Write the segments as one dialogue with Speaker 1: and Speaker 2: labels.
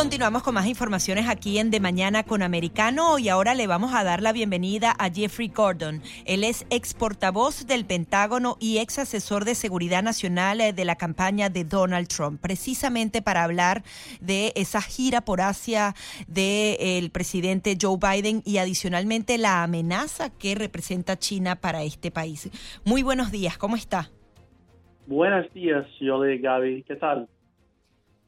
Speaker 1: Continuamos con más informaciones aquí en De Mañana con Americano y ahora le vamos a dar la bienvenida a Jeffrey Gordon. Él es ex portavoz del Pentágono y ex asesor de seguridad nacional eh, de la campaña de Donald Trump, precisamente para hablar de esa gira por Asia del presidente Joe Biden y adicionalmente la amenaza que representa China para este país. Muy buenos días, ¿cómo está?
Speaker 2: Buenos días, yo de Gaby, ¿qué tal?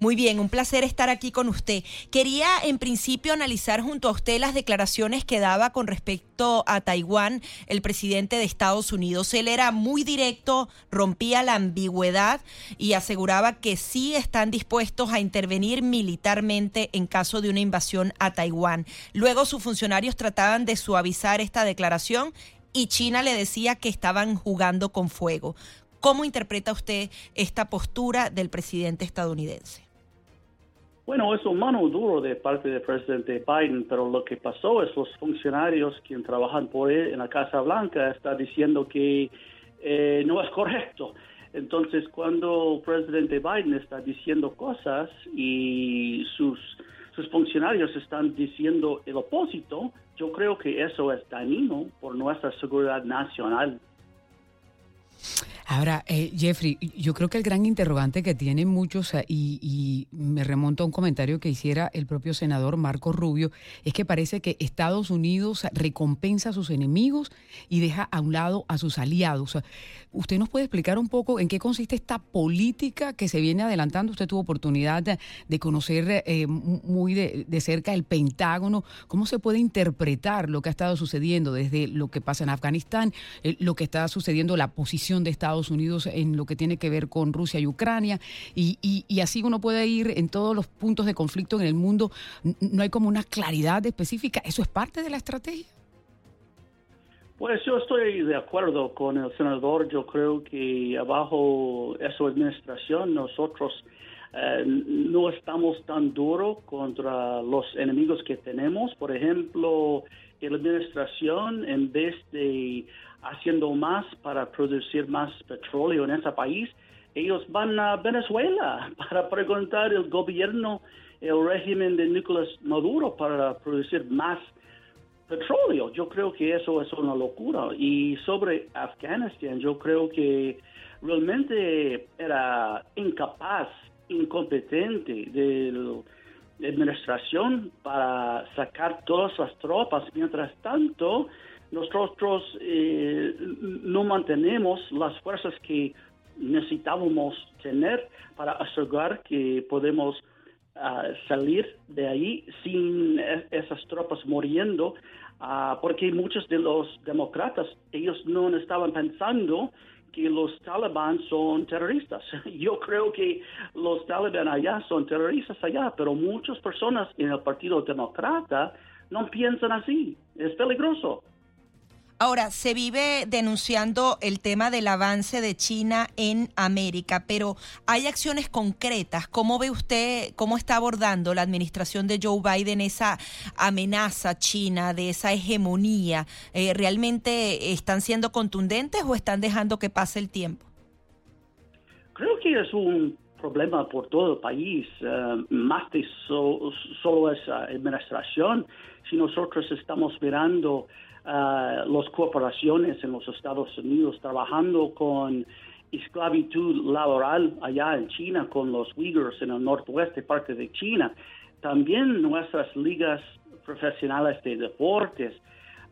Speaker 1: Muy bien, un placer estar aquí con usted. Quería en principio analizar junto a usted las declaraciones que daba con respecto a Taiwán el presidente de Estados Unidos. Él era muy directo, rompía la ambigüedad y aseguraba que sí están dispuestos a intervenir militarmente en caso de una invasión a Taiwán. Luego sus funcionarios trataban de suavizar esta declaración y China le decía que estaban jugando con fuego. ¿Cómo interpreta usted esta postura del presidente estadounidense?
Speaker 2: Bueno, es un mano duro de parte del presidente Biden, pero lo que pasó es los funcionarios que trabajan por él en la Casa Blanca están diciendo que eh, no es correcto. Entonces, cuando el presidente Biden está diciendo cosas y sus, sus funcionarios están diciendo el opósito, yo creo que eso es dañino por nuestra seguridad nacional.
Speaker 3: Ahora, eh, Jeffrey, yo creo que el gran interrogante que tienen muchos, eh, y, me remonto a un comentario que hiciera el propio senador Marco Rubio, es que parece que Estados Unidos recompensa a sus enemigos y deja a un lado a sus aliados. ¿Usted nos puede explicar un poco en qué consiste esta política que se viene adelantando? Usted tuvo oportunidad de, conocer eh, muy de, cerca el Pentágono. ¿Cómo se puede interpretar lo que ha estado sucediendo desde lo que pasa en Afganistán, lo que está sucediendo, la posición de Estados Unidos en lo que tiene que ver con Rusia y Ucrania, y, y, así uno puede ir en todos los puntos de conflicto en el mundo. No hay como una claridad específica. ¿Eso es parte de la estrategia?
Speaker 2: Pues yo estoy de acuerdo con el senador. Yo creo que abajo de su administración nosotros eh, no estamos tan duro contra los enemigos que tenemos. Por ejemplo, la administración en vez de haciendo más para producir más petróleo en ese país, ellos van a Venezuela para preguntar al gobierno, el régimen de Nicolás Maduro para producir más petróleo. Yo creo que eso es una locura. Y sobre Afganistán, yo creo que realmente era incapaz, incompetente de la administración para sacar todas las tropas. Mientras tanto, nosotros eh, no mantenemos las fuerzas que necesitábamos tener para asegurar que podemos ah, salir de ahí sin e-, esas tropas muriendo, ah, porque muchos de los demócratas, ellos no estaban pensando que los talibán son terroristas. Yo creo que los talibán allá son terroristas allá, pero muchas personas en el Partido Demócrata no piensan así. Es peligroso.
Speaker 1: Ahora, se vive denunciando el tema del avance de China en América, pero hay acciones concretas. ¿Cómo ve usted, cómo está abordando la administración de Joe Biden esa amenaza china, de esa hegemonía? Eh, ¿Realmente están siendo contundentes o están dejando que pase el tiempo?
Speaker 2: Creo que es un problema por todo el país, eh, más de solo esa administración. Si nosotros estamos mirando uh, las corporaciones en los Estados Unidos trabajando con esclavitud laboral allá en China con los Uyghurs en el norte parte de China. También nuestras ligas profesionales de deportes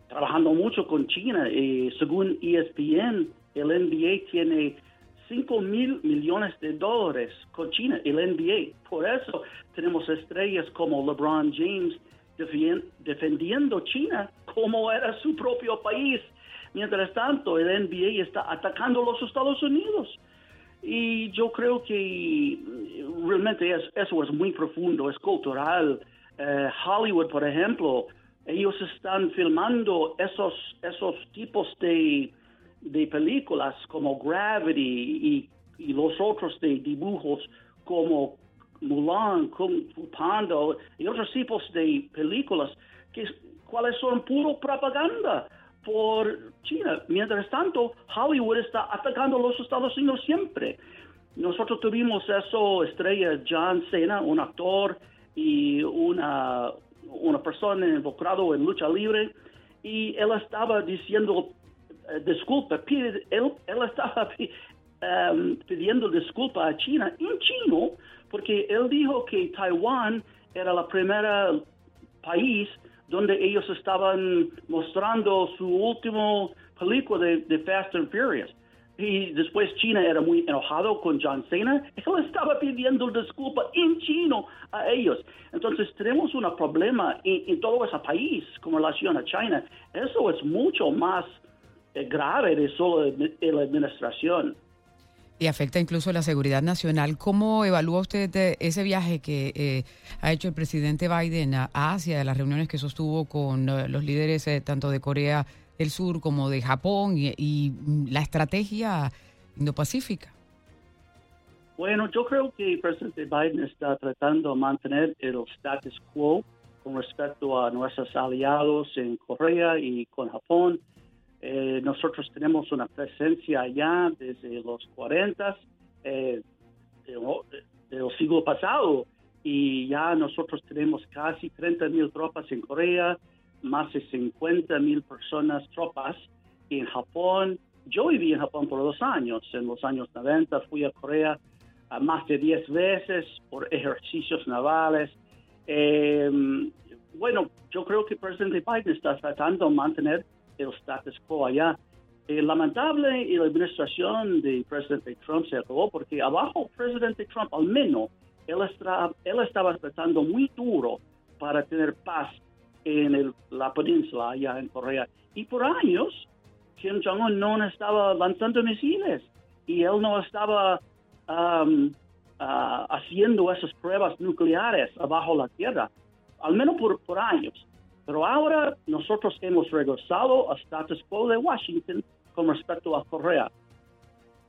Speaker 2: trabajando mucho con China. Eh, según ESPN, el NBA tiene 5 mil millones de dólares con China, el NBA. Por eso tenemos estrellas como LeBron James defendiendo China como era su propio país. Mientras tanto, el NBA está atacando a los Estados Unidos. Y yo creo que realmente eso es muy profundo, es cultural. Eh, Hollywood, por ejemplo, ellos están filmando esos, esos tipos de, de películas como Gravity y, y los otros de dibujos como Mulan, Kung Panda y otros tipos de películas que cuáles son puro propaganda por China. Mientras tanto, Hollywood está atacando a los Estados Unidos siempre. Nosotros tuvimos eso, estrella John Cena, un actor y una, una persona involucrada en lucha libre, y él estaba diciendo eh, disculpa, él, él estaba um, pidiendo disculpa a China en chino, porque él dijo que Taiwán era la primera país donde ellos estaban mostrando su último película de, Fast and Furious. Y después China era muy enojado con John Cena. Él estaba pidiendo disculpa en chino a ellos. Entonces tenemos un problema en, todo ese país con relación a China. Eso es mucho más eh, grave de solo la administración
Speaker 3: y afecta incluso la seguridad nacional. ¿Cómo evalúa usted ese viaje que eh, ha hecho el presidente Biden a Asia, las reuniones que sostuvo con eh, los líderes eh, tanto de Corea del Sur como de Japón y, mm, la estrategia indopacífica?
Speaker 2: Bueno, yo creo que el presidente Biden está tratando de mantener el status quo con respecto a nuestros aliados en Corea y con Japón eh, nosotros tenemos una presencia allá desde los 40 eh, del siglo pasado y ya nosotros tenemos casi 30 mil tropas en Corea, más de 50 mil personas, tropas en Japón. Yo viví en Japón por dos años. En los años 90 fui a Corea a más de 10 veces por ejercicios navales. Eh, bueno, yo creo que el presidente Biden está tratando de mantener el status quo allá. Eh, lamentable y la administración del presidente Trump se acabó porque abajo el presidente Trump al menos él, él estaba tratando muy duro para tener paz en la península allá en Corea. Y por años Kim Jong-un no estaba lanzando misiles y él no estaba um, ah, haciendo esas pruebas nucleares abajo la tierra, al menos por, por años. Pero ahora nosotros hemos regresado al status quo de Washington con respecto a Corea.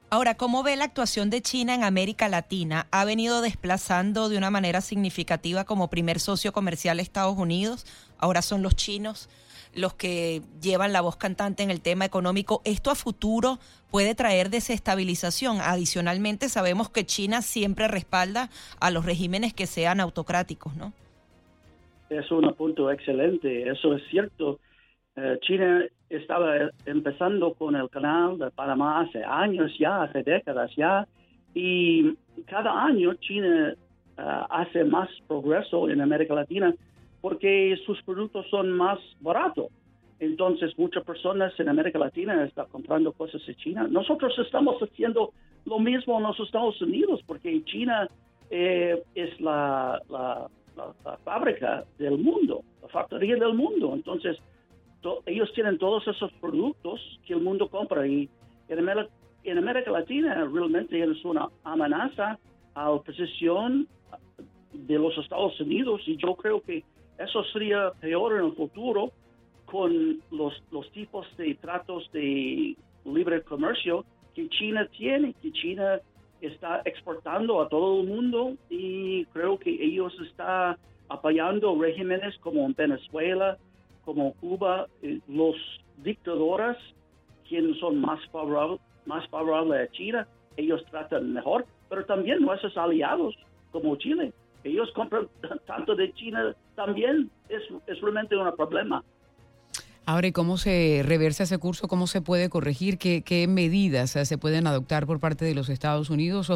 Speaker 1: Ahora, ¿cómo ve la actuación de China en América Latina? ¿Ha venido desplazando de una manera significativa como primer socio comercial a Estados Unidos? Ahora son los chinos los que llevan la voz cantante en el tema económico. ¿Esto a futuro puede traer desestabilización? Adicionalmente, sabemos que China siempre respalda a los regímenes que sean autocráticos, ¿no?
Speaker 2: Es un punto excelente, eso es cierto. Eh, China estaba empezando con el canal de Panamá hace años ya, hace décadas ya, y cada año China eh, hace más progreso en América Latina porque sus productos son más baratos. Entonces muchas personas en América Latina están comprando cosas de China. Nosotros estamos haciendo lo mismo en los Estados Unidos porque China eh, es la la, fábrica del mundo, la factoría del mundo. Entonces, ellos tienen todos esos productos que el mundo compra y en América, Latina realmente es una amenaza a la posición de los Estados Unidos y yo creo que eso sería peor en el futuro con los, los tipos de tratos de libre comercio que China tiene, que China está exportando a todo el mundo y creo que ellos están apoyando regímenes como en Venezuela, como Cuba, eh, los dictadores, quienes son más favorables, más favorables a China, ellos tratan mejor, pero también nuestros aliados como Chile, ellos compran tanto de China también, es, es realmente un problema.
Speaker 3: Ahora, ¿y cómo se reversa ese curso? ¿Cómo se puede corregir? ¿Qué, medidas se pueden adoptar por parte de los Estados Unidos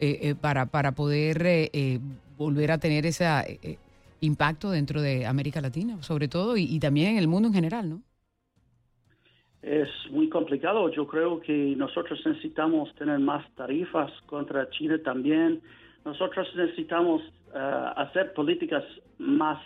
Speaker 3: eh, eh, para, para poder eh, volver a tener ese impacto dentro de América Latina, sobre todo, y, también en el mundo en general, ¿no?
Speaker 2: Es muy complicado. Yo creo que nosotros necesitamos tener más tarifas contra China también. Nosotros necesitamos hacer políticas más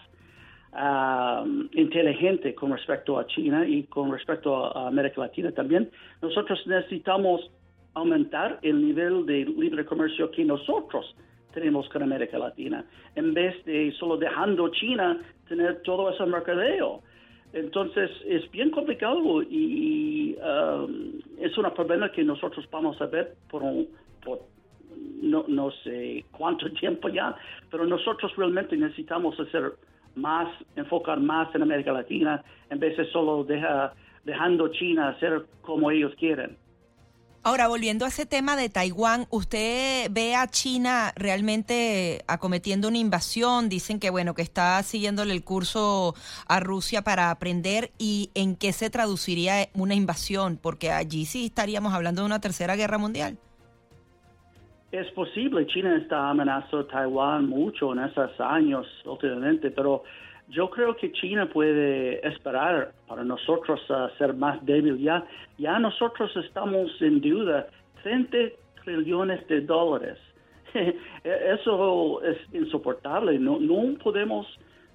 Speaker 2: inteligente con respecto a China y con respecto a, América Latina también. Nosotros necesitamos aumentar el nivel de libre comercio que nosotros tenemos con América Latina, en vez de solo dejando China tener todo ese mercadeo. Entonces es bien complicado y es un problema que nosotros vamos a ver por, no sé cuánto tiempo ya, pero nosotros realmente necesitamos hacer más, enfocar más en América Latina en vez de solo deja, dejando China hacer como ellos quieren.
Speaker 1: Ahora, volviendo a ese tema de Taiwán, ¿usted ve a China realmente acometiendo una invasión? Dicen que, bueno, que está siguiéndole el curso a Rusia para aprender y en qué se traduciría una invasión, porque allí sí estaríamos hablando de una tercera guerra mundial.
Speaker 2: Es posible, China está amenazando a Taiwán mucho en esos años últimamente, pero yo creo que China puede esperar para nosotros ser más débil. Ya, ya nosotros estamos en deuda 30 trillones de dólares. Eso es insoportable. No, no podemos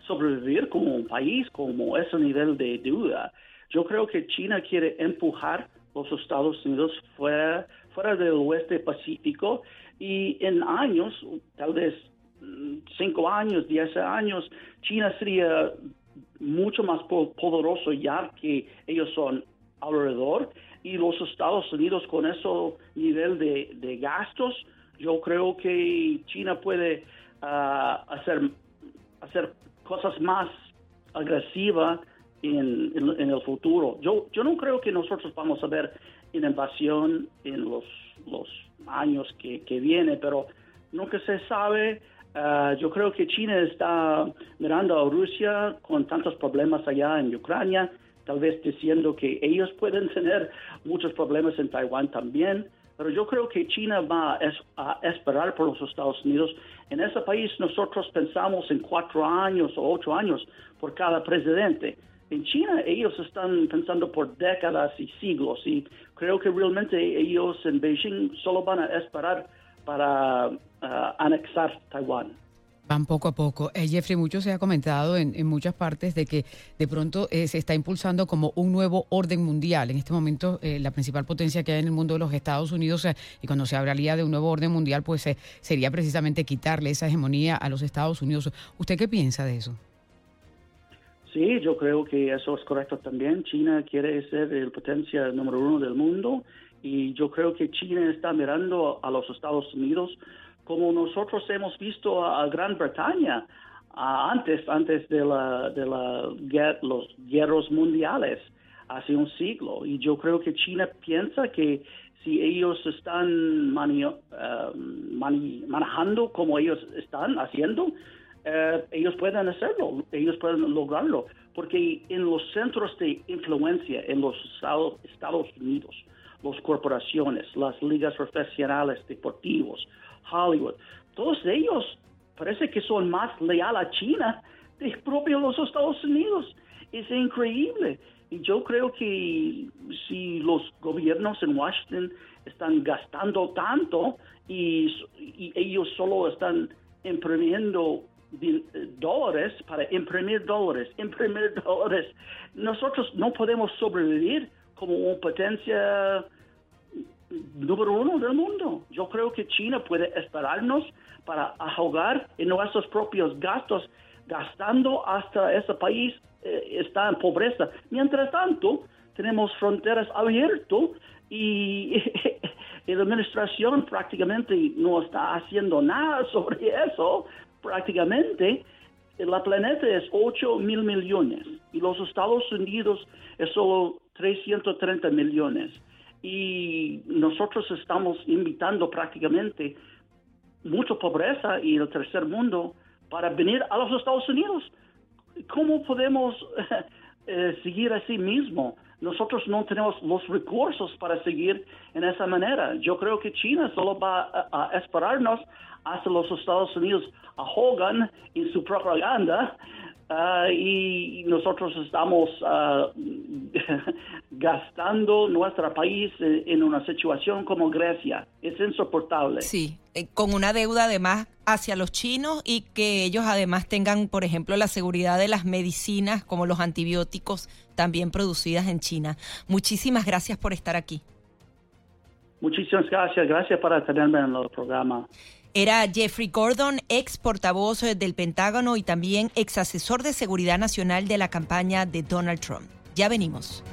Speaker 2: sobrevivir como un país como ese nivel de deuda. Yo creo que China quiere empujar los Estados Unidos fuera, fuera del oeste pacífico. Y en años, tal vez mm, cinco años, diez años, China sería mucho más poderoso ya que ellos son alrededor. Y los Estados Unidos con ese nivel de, gastos, yo creo que China puede ah, hacer, hacer cosas más agresivas en, el futuro. Yo, yo no creo que nosotros vamos a ver una invasión en los, los años que, que viene, pero nunca se sabe. Ah, yo creo que China está mirando a Rusia con tantos problemas allá en Ucrania, tal vez diciendo que ellos pueden tener muchos problemas en Taiwán también. Pero yo creo que China va a, esperar por los Estados Unidos. En ese país nosotros pensamos en cuatro años o ocho años por cada presidente. En China ellos están pensando por décadas y siglos y creo que realmente ellos en Beijing solo van a esperar para uh, anexar Taiwán.
Speaker 3: Van poco a poco. Eh, Jeffrey, mucho se ha comentado en, muchas partes de que de pronto eh, se está impulsando como un nuevo orden mundial. En este momento, eh, la principal potencia que hay en el mundo de los Estados Unidos, y cuando se hablaría de un nuevo orden mundial, pues sería precisamente quitarle esa hegemonía a los Estados Unidos. ¿Usted qué piensa de eso?
Speaker 2: Sí, yo creo que eso es correcto también. China quiere ser el potencia número uno del mundo y yo creo que China está mirando a los Estados Unidos como nosotros hemos visto a, Gran Bretaña antes, antes de, la, de la, los guerras mundiales, hace un siglo. Y yo creo que China piensa que si ellos están eh, manejando como ellos están haciendo, eh, ellos pueden hacerlo, ellos pueden lograrlo, porque en los centros de influencia en los Estados Unidos, las corporaciones, las ligas profesionales deportivos, Hollywood, todos ellos parece que son más leales a China de propio los Estados Unidos. Es increíble. Y yo creo que si los gobiernos en Washington están gastando tanto y ellos solo están imprimiendo dólares para imprimir dólares, imprimir dólares. Nosotros no podemos sobrevivir como una potencia número uno del mundo. Yo creo que China puede esperarnos para ahogar en nuestros propios gastos, gastando hasta ese país eh, está en pobreza. Mientras tanto, tenemos fronteras abiertas y la administración prácticamente no está haciendo nada sobre eso prácticamente la planeta es 8 mil millones y los Estados Unidos es solo 330 millones. Y nosotros estamos invitando prácticamente mucha pobreza y el tercer mundo para venir a los Estados Unidos. ¿Cómo podemos eh, seguir así mismo? Nosotros no tenemos los recursos para seguir en esa manera. Yo creo que China solo va a esperarnos hasta los Estados Unidos ahogan en su propaganda uh, y nosotros estamos uh, gastando nuestro país en una situación como Grecia. Es insoportable.
Speaker 1: Sí, eh, con una deuda además hacia los chinos y que ellos además tengan, por ejemplo, la seguridad de las medicinas como los antibióticos también producidas en China. Muchísimas gracias por estar aquí.
Speaker 2: Muchísimas gracias, gracias por tenerme en el programa.
Speaker 1: Era Jeffrey Gordon, ex portavoz del Pentágono y también ex asesor de seguridad nacional de la campaña de Donald Trump. Ya venimos.